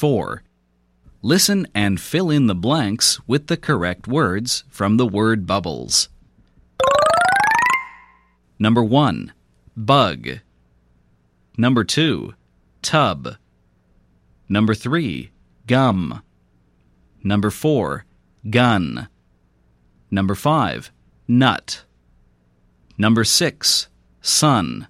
4. Listen and fill in the blanks with the correct words from the word bubbles. Number 1. Bug. Number 2. Tub. Number 3. Gum. Number 4. Gun. Number 5. Nut. Number 6. Sun.